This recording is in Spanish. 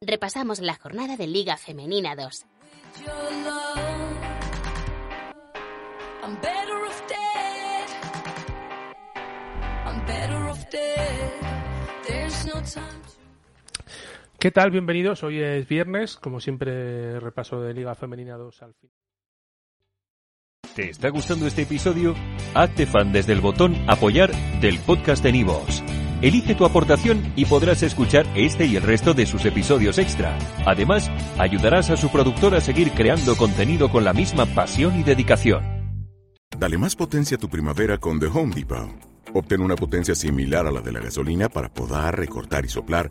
Repasamos la jornada de Liga Femenina 2. With your love, I'm better off dead. I'm better off dead. There's no time to. ¿Qué tal? Bienvenidos. Hoy es viernes, como siempre, repaso de Liga Femenina 2 al fin. ¿Te está gustando este episodio? Hazte fan desde el botón Apoyar del podcast de Nivos. Elige tu aportación y podrás escuchar este y el resto de sus episodios extra. Además, ayudarás a su productor a seguir creando contenido con la misma pasión y dedicación. Dale más potencia a tu primavera con The Home Depot. Obtén una potencia similar a la de la gasolina para podar, recortar y soplar